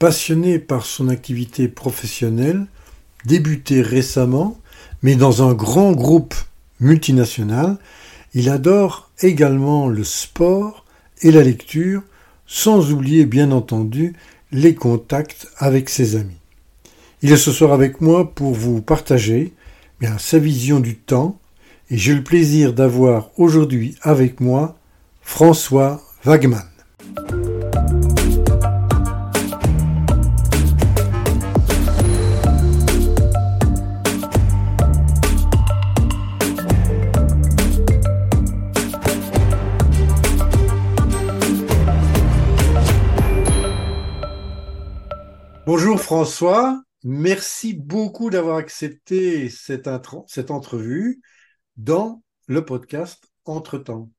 Passionné par son activité professionnelle, débutée récemment, mais dans un grand groupe multinational, il adore également le sport et la lecture, sans oublier bien entendu les contacts avec ses amis. Il est ce soir avec moi pour vous partager bien, sa vision du temps et j'ai le plaisir d'avoir aujourd'hui avec moi François Wagman. Bonjour François, merci beaucoup d'avoir accepté cette, entrevue dans le podcast Entre-temps.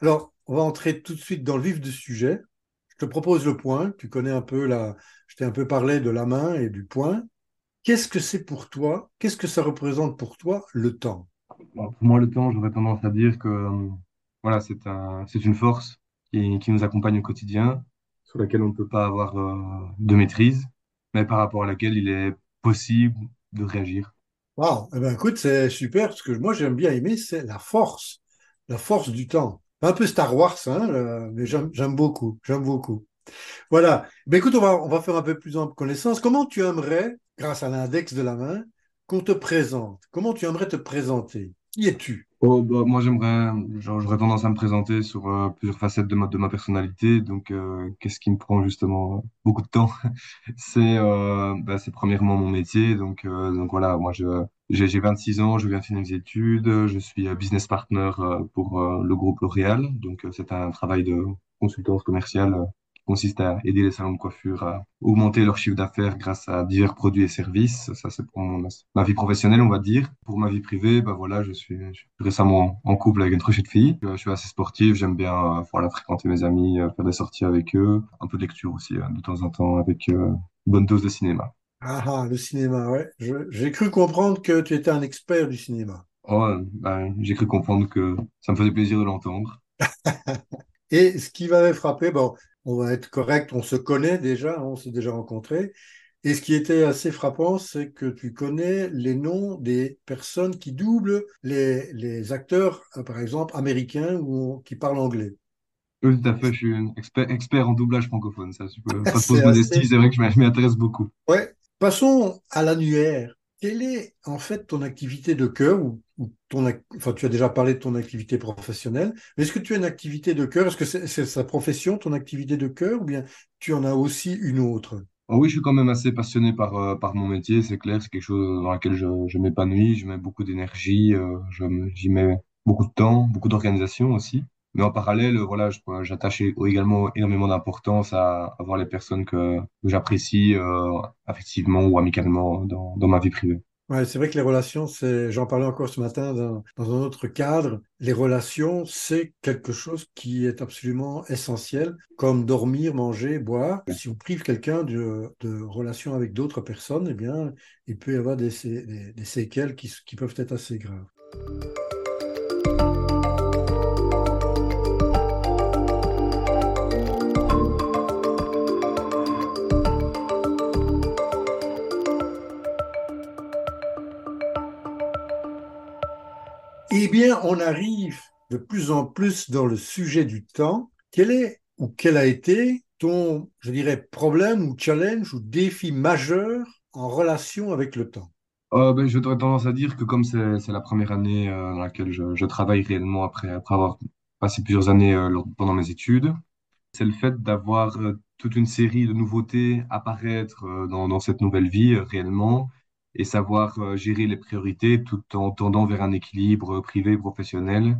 Alors, on va entrer tout de suite dans le vif du sujet. Je te propose le point, tu connais un peu la... Je t'ai un peu parlé de la main et du point. Qu'est-ce que c'est pour toi? Qu'est-ce que ça représente pour toi le temps? Pour moi, le temps, j'aurais tendance à dire que voilà, c'est un, une force qui, qui, nous accompagne au quotidien, sur laquelle on ne peut pas avoir euh, de maîtrise mais par rapport à laquelle il est possible de réagir. Wow, eh ben écoute, c'est super. Ce que moi j'aime bien aimer, c'est la force, la force du temps. Un peu Star Wars, hein, mais j'aime beaucoup, j'aime beaucoup. Voilà. Ben écoute, on va, on va faire un peu plus en connaissance. Comment tu aimerais, grâce à l'index de la main, qu'on te présente? Comment tu aimerais te présenter? Qui es-tu? Oh, bah, moi, j'aimerais, j'aurais tendance à me présenter sur euh, plusieurs facettes de ma, personnalité. Donc, euh, qu'est-ce qui me prend justement beaucoup de temps? C'est, euh, bah, c'est premièrement mon métier. Donc, donc voilà, moi, j'ai 26 ans, je viens de finir mes études, je suis business partner pour le groupe L'Oréal. Donc, c'est un travail de consultance commerciale consiste à aider les salons de coiffure à augmenter leur chiffre d'affaires grâce à divers produits et services. Ça, c'est pour mon, ma vie professionnelle, on va dire. Pour ma vie privée, bah voilà, je suis, je suis récemment en couple avec une très de fille. Je suis assez sportif, j'aime bien euh, voilà, fréquenter mes amis, euh, faire des sorties avec eux, un peu de lecture aussi, hein, de temps en temps, avec euh, une bonne dose de cinéma. Ah, ah le cinéma, ouais. J'ai cru comprendre que tu étais un expert du cinéma. Oh, ben, j'ai cru comprendre que ça me faisait plaisir de l'entendre. Et ce qui m'avait frappé, bon, on va être correct, on se connaît déjà, on s'est déjà rencontrés. Et ce qui était assez frappant, c'est que tu connais les noms des personnes qui doublent les, acteurs, euh, par exemple, américains ou qui parlent anglais. Oui, tout à fait, je suis expert, expert en doublage francophone, ça. Je peux, pas trop modestie, c'est vrai que je m'y intéresse beaucoup. Ouais. Passons à l'annuaire. Quelle est en fait ton activité de cœur ou, ton, enfin, tu as déjà parlé de ton activité professionnelle, mais est-ce que tu as une activité de cœur? Est-ce que c'est sa profession, ton activité de cœur, ou bien tu en as aussi une autre? Ah Oui, je suis quand même assez passionné par, euh, par mon métier, c'est clair, c'est quelque chose dans lequel je, m'épanouis, je mets beaucoup d'énergie, euh, j'y mets beaucoup de temps, beaucoup d'organisation aussi. Mais en parallèle, voilà, j'attache également énormément d'importance à, avoir les personnes que, j'apprécie euh, affectivement ou amicalement dans ma vie privée. Ouais, c'est vrai que les relations, c'est, j'en parlais encore ce matin dans, un autre cadre, les relations, c'est quelque chose qui est absolument essentiel, comme dormir, manger, boire. Si vous privez quelqu'un de, relations avec d'autres personnes, eh bien, il peut y avoir des, séquelles qui peuvent être assez graves. Eh bien, on arrive de plus en plus dans le sujet du temps. Quel est ou quel a été ton, je dirais, problème ou challenge ou défi majeur en relation avec le temps? Euh, ben, Je ben, tendance à dire que comme c'est la première année euh, dans laquelle je, travaille réellement après, après avoir passé plusieurs années euh, pendant mes études, c'est le fait d'avoir toute une série de nouveautés apparaître dans cette nouvelle vie réellement et savoir euh, gérer les priorités tout en tendant vers un équilibre privé-professionnel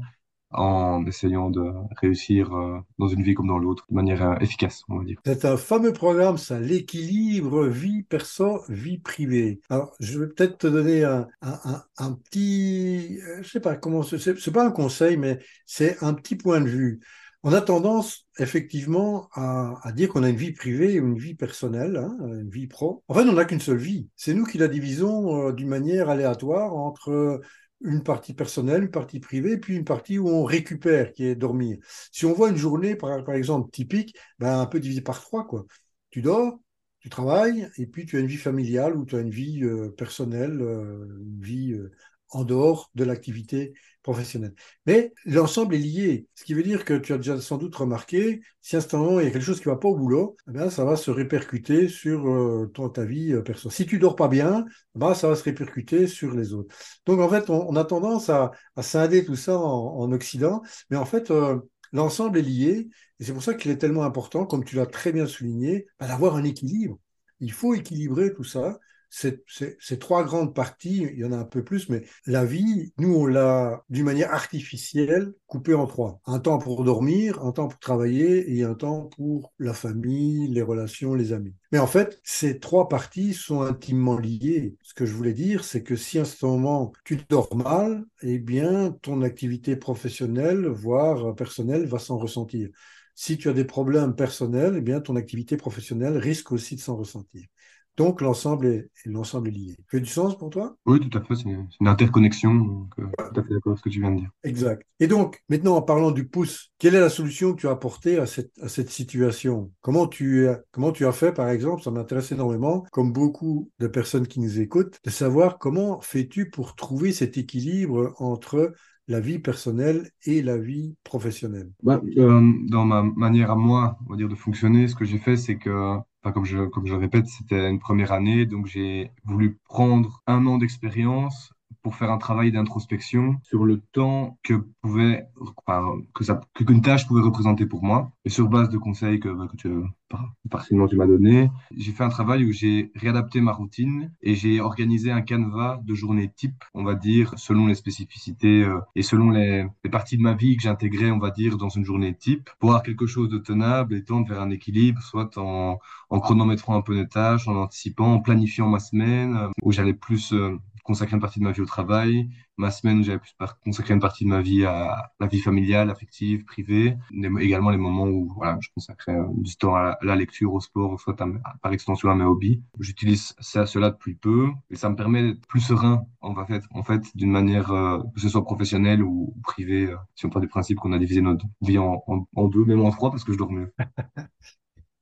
en essayant de réussir euh, dans une vie comme dans l'autre de manière euh, efficace, on va dire. C'est un fameux programme, ça, l'équilibre vie perso, vie privée. Alors, je vais peut-être te donner un, un, un, petit, je sais pas comment, c'est pas un conseil, mais c'est un petit point de vue. On a tendance effectivement à, dire qu'on a une vie privée et une vie personnelle, hein, une vie pro. En fait, on n'a qu'une seule vie. C'est nous qui la divisons euh, d'une manière aléatoire entre une partie personnelle, une partie privée, puis une partie où on récupère, qui est dormir. Si on voit une journée, par, exemple, typique, ben, un peu divisée par trois, quoi. Tu dors, tu travailles et puis tu as une vie familiale ou tu as une vie euh, personnelle, euh, une vie en dehors de l'activité professionnelle. Mais l'ensemble est lié, ce qui veut dire que tu as déjà sans doute remarqué, si à il y a quelque chose qui va pas au boulot, eh ça va se répercuter sur euh, ton, ta vie euh, personnelle. Si tu dors pas bien, eh ben, ça va se répercuter sur les autres. Donc en fait, on, a tendance à, scinder tout ça en, en Occident, mais en fait, euh, l'ensemble est lié, et c'est pour ça qu'il est tellement important, comme tu l'as très bien souligné, bah, d'avoir un équilibre. Il faut équilibrer tout ça ces, trois grandes parties, il y en a un peu plus, mais la vie, nous, on l'a d'une manière artificielle coupée en trois. Un temps pour dormir, un temps pour travailler et un temps pour la famille, les relations, les amis. Mais en fait, ces trois parties sont intimement liées. Ce que je voulais dire, c'est que si à ce moment tu dors mal, eh bien, ton activité professionnelle, voire personnelle, va s'en ressentir. Si tu as des problèmes personnels, eh bien, ton activité professionnelle risque aussi de s'en ressentir. Donc l'ensemble est, l'ensemble est lié. Ça fait du sens pour toi? Oui, tout à fait. C'est une, interconnexion. Donc, euh, tout à fait d'accord avec ce que tu viens de dire. Exact. Et donc, maintenant, en parlant du pouce, quelle est la solution que tu as apportée à cette, à cette situation? Comment tu, as, comment tu as fait, par exemple, ça m'intéresse énormément, comme beaucoup de personnes qui nous écoutent, de savoir comment fais-tu pour trouver cet équilibre entre la vie personnelle et la vie professionnelle? Bah, euh, Dans ma manière à moi, on va dire, de fonctionner, ce que j'ai fait, c'est que Comme je, comme je répète, c'était une première année, donc j'ai voulu prendre un an d'expérience pour faire un travail d'introspection sur le temps que pouvait, que ça, qu'une tâche pouvait représenter pour moi. Et sur base de conseils que, bah, que tu, tu m'as donné, j'ai fait un travail où j'ai réadapté ma routine et j'ai organisé un canevas de journée type, on va dire, selon les spécificités euh, et selon les, parties de ma vie que j'intégrais, on va dire, dans une journée type, pour avoir quelque chose de tenable et tendre vers un équilibre, soit en, en chronométrant un peu les tâches, en anticipant, en planifiant ma semaine, euh, où j'allais plus euh, consacrer une partie de ma vie au travail, ma semaine où j'avais pu consacrer une partie de ma vie à la vie familiale, affective, privée, également les moments où voilà, je consacrais euh, du temps à la, lecture, au sport, soit à, par extension à mes hobbies. J'utilise ça, cela depuis peu et ça me permet d'être plus serein en fait, en fait d'une manière euh, que ce soit professionnelle ou privée, euh, si on part du principe qu'on a divisé notre vie en, en, en deux, même en trois parce que je dors mieux.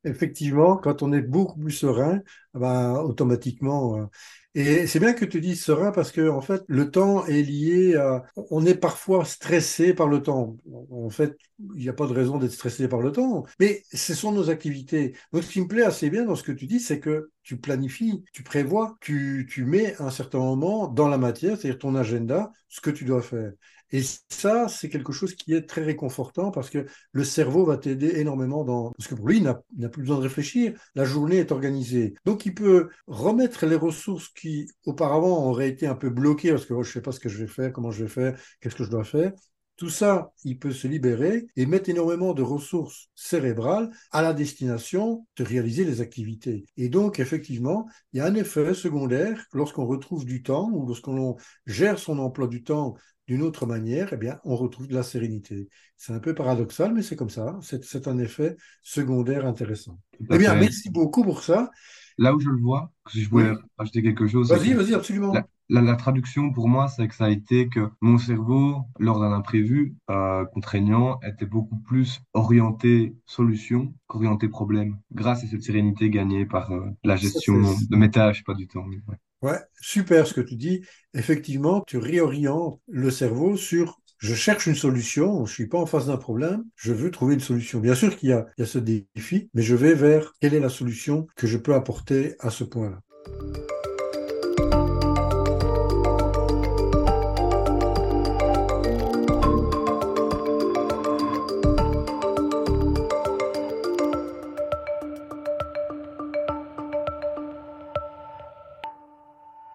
Effectivement, quand on est beaucoup plus serein, ben, automatiquement, et c'est bien que tu dises serein parce que en fait, le temps est lié à. On est parfois stressé par le temps. En fait, il n'y a pas de raison d'être stressé par le temps, mais ce sont nos activités. Donc, ce qui me plaît assez bien dans ce que tu dis, c'est que tu planifies, tu prévois, tu, tu mets un certain moment dans la matière, c'est-à-dire ton agenda, ce que tu dois faire. Et ça, c'est quelque chose qui est très réconfortant parce que le cerveau va t'aider énormément dans... Parce que pour lui, il n'a plus besoin de réfléchir. La journée est organisée. Donc, il peut remettre les ressources qui, auparavant, auraient été un peu bloquées parce que oh, je ne sais pas ce que je vais faire, comment je vais faire, qu'est-ce que je dois faire. Tout ça, il peut se libérer et mettre énormément de ressources cérébrales à la destination de réaliser les activités. Et donc, effectivement, il y a un effet secondaire lorsqu'on retrouve du temps ou lorsqu'on gère son emploi du temps d'une autre manière, eh bien, on retrouve de la sérénité. C'est un peu paradoxal, mais c'est comme ça. C'est un effet secondaire intéressant. Eh bien, merci beaucoup pour ça. Là où je le vois, si je voulais ajouter quelque chose. Vas-y, vas-y, absolument. La, la, traduction pour moi, c'est que ça a été que mon cerveau, lors d'un imprévu euh, contraignant, était beaucoup plus orienté solution qu'orienté problème, grâce à cette sérénité gagnée par euh, la gestion ça, de mes tâches, pas du temps. Ouais. Ouais, super ce que tu dis. Effectivement, tu réorientes le cerveau sur je cherche une solution, je suis pas en face d'un problème, je veux trouver une solution. Bien sûr qu'il y y a ce défi, mais je vais vers quelle est la solution que je peux apporter à ce point-là.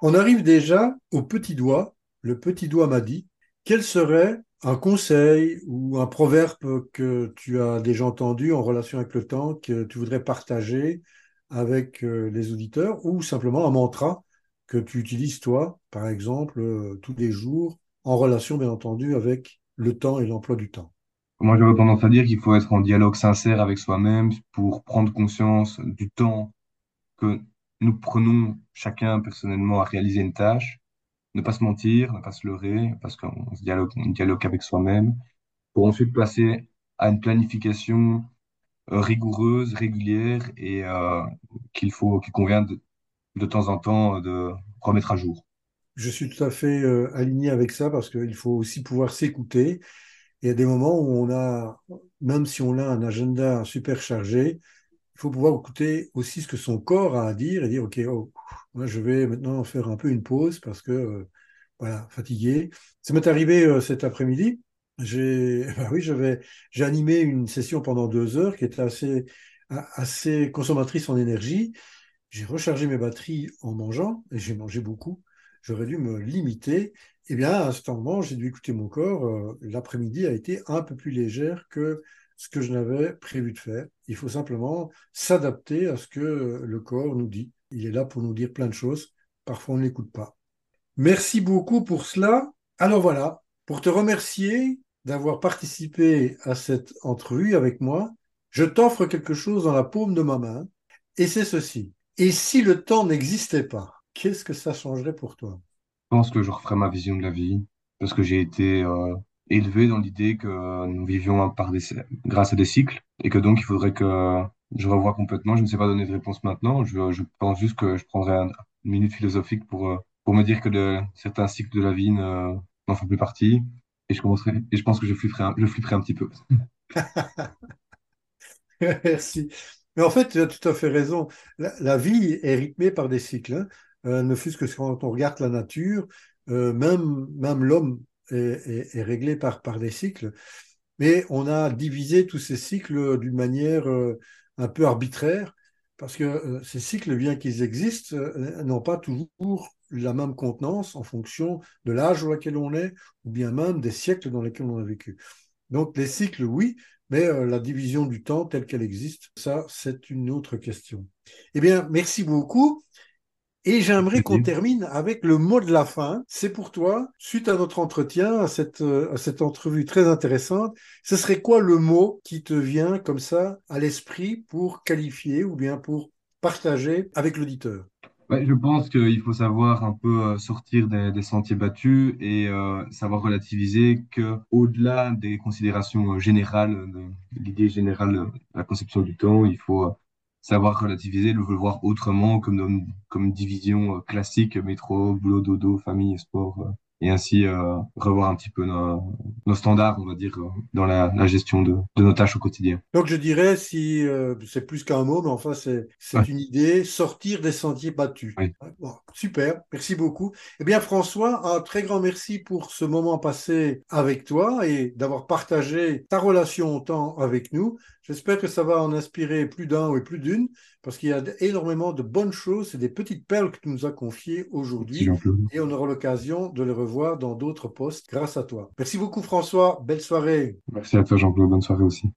On arrive déjà au petit doigt. Le petit doigt m'a dit, quel serait un conseil ou un proverbe que tu as déjà entendu en relation avec le temps, que tu voudrais partager avec euh, les auditeurs, ou simplement un mantra que tu utilises toi, par exemple, euh, tous les jours, en relation, bien entendu, avec le temps et l'emploi du temps? Moi, j'aurais tendance à dire qu'il faut être en dialogue sincère avec soi-même pour prendre conscience du temps que nous prenons chacun personnellement à réaliser une tâche, ne pas se mentir, ne pas se leurrer, parce qu'on se dialogue, avec soi-même, pour ensuite passer à une planification rigoureuse, régulière et qu'il faut, qu'il convient de, de temps en temps de remettre à jour. Je suis tout à fait aligné avec ça parce qu'il faut aussi pouvoir s'écouter. Il y a des moments où on a, même si on a un agenda super chargé, il faut pouvoir écouter aussi ce que son corps a à dire et dire, OK, oh, moi je vais maintenant faire un peu une pause parce que, euh, voilà, fatigué. Ça m'est arrivé euh, cet après-midi. J'ai, bah oui, j'avais, j'ai animé une session pendant deux heures qui était assez, assez consommatrice en énergie. J'ai rechargé mes batteries en mangeant et j'ai mangé beaucoup. J'aurais dû me limiter. Eh bien, à ce moment, j'ai dû écouter mon corps. Euh, l'après-midi a été un peu plus légère que ce que je n'avais prévu de faire. Il faut simplement s'adapter à ce que le corps nous dit. Il est là pour nous dire plein de choses. Parfois, on ne l'écoute pas. Merci beaucoup pour cela. Alors voilà, pour te remercier d'avoir participé à cette entrevue avec moi, je t'offre quelque chose dans la paume de ma main, et c'est ceci. Et si le temps n'existait pas, qu'est-ce que ça changerait pour toi? Je pense que je referais ma vision de la vie, parce que j'ai été euh, élevé dans l'idée que nous vivions par des, grâce à des cycles et que donc il faudrait que je revoie complètement. Je ne sais pas donner de réponse maintenant. Je, pense juste que je prendrai une minute philosophique pour, euh, pour me dire que certains cycles de la vie n'en font plus partie. Et je commencerai, et je pense que je flipperai un, je flipperai un petit peu. Merci. Mais en fait, tu as tout à fait raison. La, vie est rythmée par des cycles. Hein. Euh, ne fût-ce que quand on regarde la nature, euh, même, même l'homme est, réglé par, par des cycles. Mais on a divisé tous ces cycles d'une manière euh, un peu arbitraire, parce que euh, ces cycles, bien qu'ils existent, euh, n'ont pas toujours la même contenance en fonction de l'âge dans lequel on est, ou bien même des siècles dans lesquels on a vécu. Donc les cycles, oui, mais la division du temps telle qu'elle existe, ça, c'est une autre question. Eh bien, merci beaucoup. Et j'aimerais qu'on termine avec le mot de la fin. C'est pour toi, suite à notre entretien, à cette, euh, à cette entrevue très intéressante, ce serait quoi le mot qui te vient comme ça à l'esprit pour qualifier ou bien pour partager avec l'auditeur? Ouais, je pense qu'il faut savoir un peu euh, sortir des, des sentiers battus et euh, savoir relativiser que au-delà des considérations générales, de l'idée générale de la conception du temps, il faut savoir relativiser, le voir autrement, comme, comme division euh, classique, métro, boulot, dodo, famille, sport, euh, et ainsi euh, revoir un petit peu nos, nos, standards, on va dire, dans la, la gestion de, de, nos tâches au quotidien. Donc je dirais, si c'est plus qu'un mot, mais enfin c'est une idée, sortir des sentiers battus. Bon, super, merci beaucoup. Eh bien François, un très grand merci pour ce moment passé avec toi et d'avoir partagé ta relation au temps avec nous. J'espère que ça va en inspirer plus d'un ou plus d'une, parce qu'il y a énormément de bonnes choses et des petites perles que tu nous as confiées aujourd'hui. Et on aura l'occasion de les revoir dans d'autres postes grâce à toi. Merci beaucoup François, belle soirée. Merci à toi Jean-Claude, bonne soirée aussi.